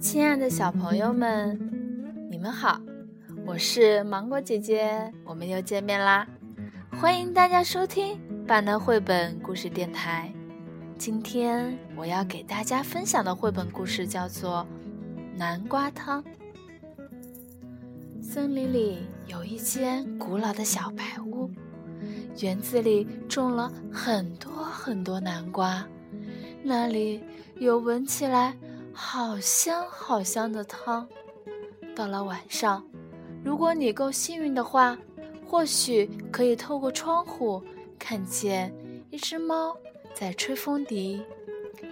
亲爱的小朋友们，你们好，我是芒果姐姐，我们又见面啦！欢迎大家收听巴南绘本故事电台。今天我要给大家分享的绘本故事叫做《南瓜汤》。森林里有一间古老的小白屋，园子里种了很多很多南瓜，那里有闻起来。好香好香的汤，到了晚上，如果你够幸运的话，或许可以透过窗户看见一只猫在吹风笛，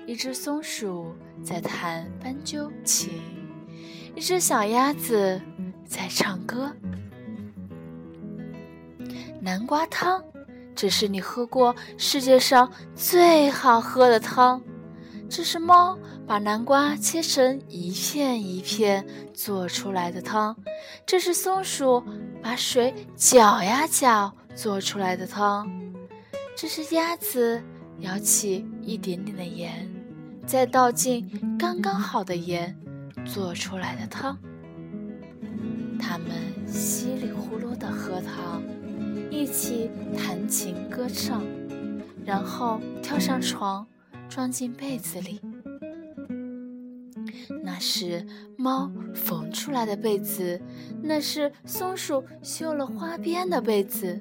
一只松鼠在弹斑鸠琴，一只小鸭子在唱歌。南瓜汤，这是你喝过世界上最好喝的汤。这是猫把南瓜切成一片一片做出来的汤，这是松鼠把水搅呀搅做出来的汤，这是鸭子舀起一点点的盐，再倒进刚刚好的盐做出来的汤。他们稀里呼噜地喝汤，一起弹琴歌唱，然后跳上床。装进被子里，那是猫缝出来的被子，那是松鼠绣了花边的被子。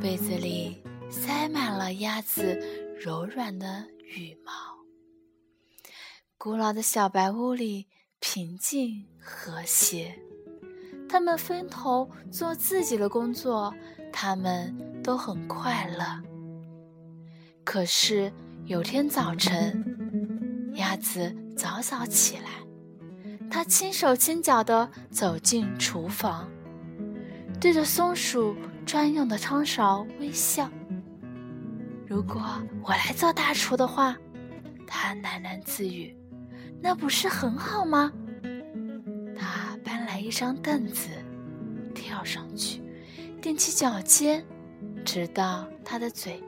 被子里塞满了鸭子柔软的羽毛。古老的小白屋里平静和谐，他们分头做自己的工作，他们都很快乐。可是。有天早晨，鸭子早早起来，它轻手轻脚地走进厨房，对着松鼠专用的汤勺微笑。如果我来做大厨的话，它喃喃自语：“那不是很好吗？”一张凳子，跳上去，踮起脚尖，直到他的嘴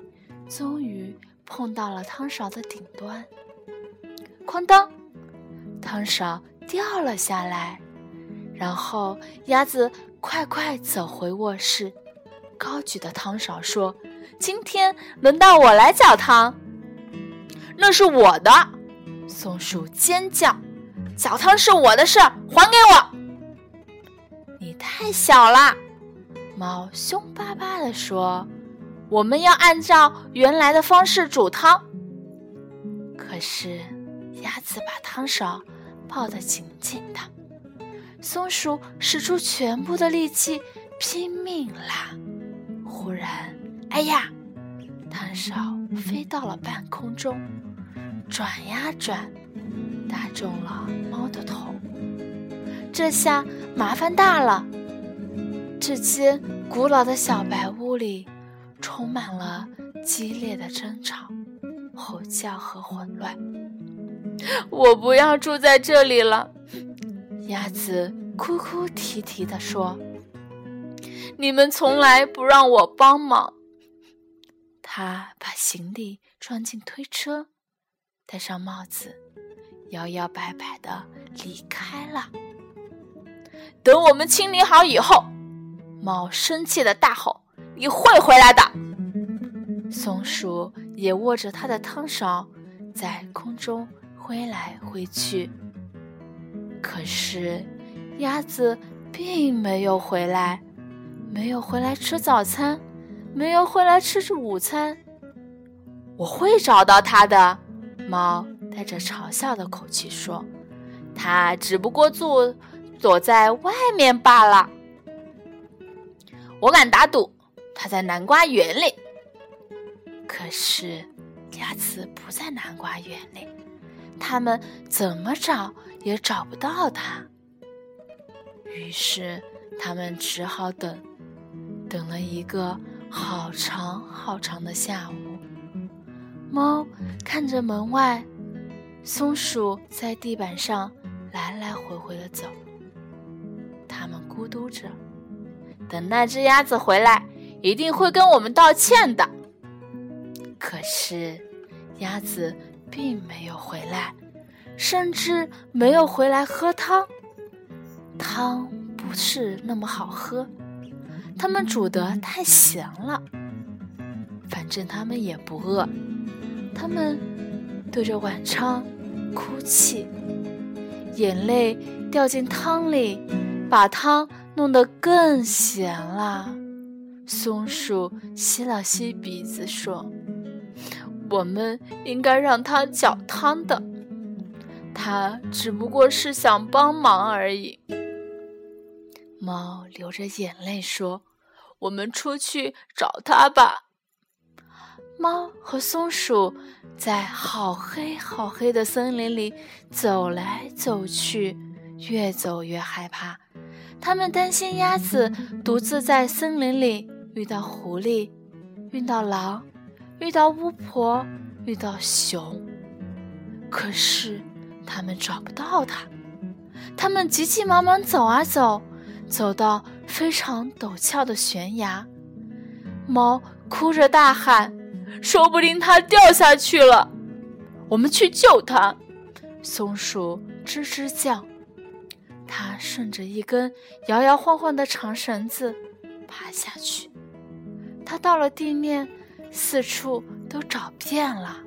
终于。碰到了汤勺的顶端，哐当，汤勺掉了下来。然后鸭子快快走回卧室，高举的汤勺说：“今天轮到我来搅汤。”那是我的，松鼠尖叫：“搅汤是我的事，还给我！”你太小了，猫凶巴巴地说。我们要按照原来的方式煮汤。可是，鸭子把汤勺抱得紧紧的，松鼠使出全部的力气拼命拉。忽然，哎呀，汤勺飞到了半空中，转呀转，打中了猫的头。这下麻烦大了，这间古老的小白屋里。充满了激烈的争吵、吼叫和混乱。我不要住在这里了，鸭子哭哭啼啼地说：“你们从来不让我帮忙。”他把行李装进推车，戴上帽子，摇摇摆摆地离开了。等我们清理好以后，猫生气地大吼。你会回来的。松鼠也握着它的汤勺，在空中挥来挥去。可是，鸭子并没有回来，没有回来吃早餐，没有回来吃午餐。我会找到它的，猫带着嘲笑的口气说：“它只不过做躲在外面罢了。”我敢打赌。它在南瓜园里，可是鸭子不在南瓜园里，他们怎么找也找不到它。于是他们只好等，等了一个好长好长的下午。猫看着门外，松鼠在地板上来来回回的走，嘟着。等那只鸭子回来，一定会跟我们道歉的。可是，鸭子并没有回来，甚至没有回来喝汤。汤不是那么好喝，他们煮的太咸了。反正他们也不饿，他们对着碗昌哭泣，眼泪掉进汤里，把汤弄得更咸了。松鼠吸了吸鼻子说：“我们应该让它搅汤的，它只不过是想帮忙而已。”猫流着眼泪说：“我们出去找他吧。”猫和松鼠在好黑好黑的森林里走来走去，越走越害怕。他们担心鸭子独自在森林里遇到狐狸、遇到狼、遇到巫婆、遇到熊。可是他们找不到它。他们急急忙忙走啊走，走到非常陡峭的悬崖。猫哭着大喊。说不定它掉下去了，我们去救它。松鼠吱吱叫，它顺着一根摇摇晃晃的长绳子爬下去。它到了地面，四处都找遍了，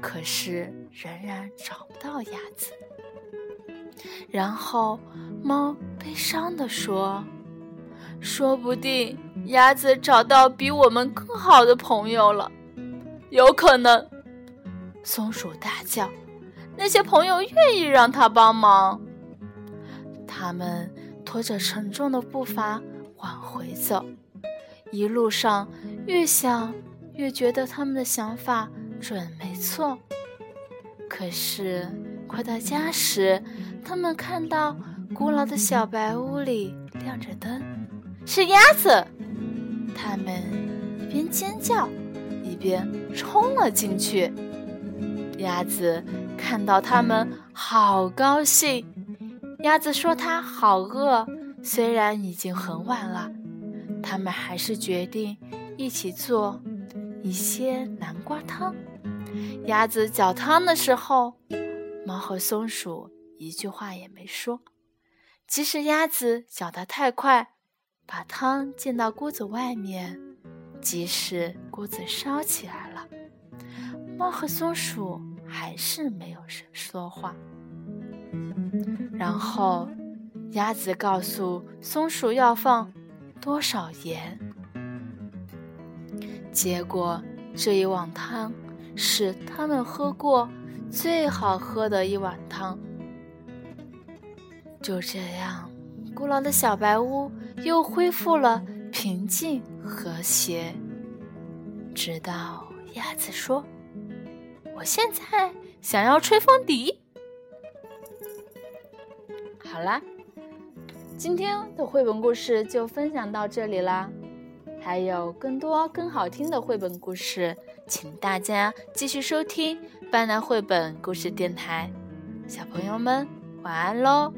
可是仍然找不到鸭子。然后猫悲伤地说：“说不定鸭子找到比我们更好的朋友了。”有可能，松鼠大叫：“那些朋友愿意让它帮忙。”他们拖着沉重的步伐往回走，一路上越想越觉得他们的想法准没错。可是快到家时，他们看到古老的小白屋里亮着灯，是鸭子。他们一边尖叫。一边冲了进去，鸭子看到他们好高兴。鸭子说：“它好饿，虽然已经很晚了，他们还是决定一起做一些南瓜汤。”鸭子搅汤的时候，猫和松鼠一句话也没说。即使鸭子搅得太快，把汤溅到锅子外面。即使锅子烧起来了，猫和松鼠还是没有说话。然后，鸭子告诉松鼠要放多少盐。结果，这一碗汤是他们喝过最好喝的一碗汤。就这样，古老的小白屋又恢复了。平静和谐，直到鸭子说：“我现在想要吹风笛。”好啦，今天的绘本故事就分享到这里啦。还有更多更好听的绘本故事，请大家继续收听斑斓绘本故事电台。小朋友们，晚安喽！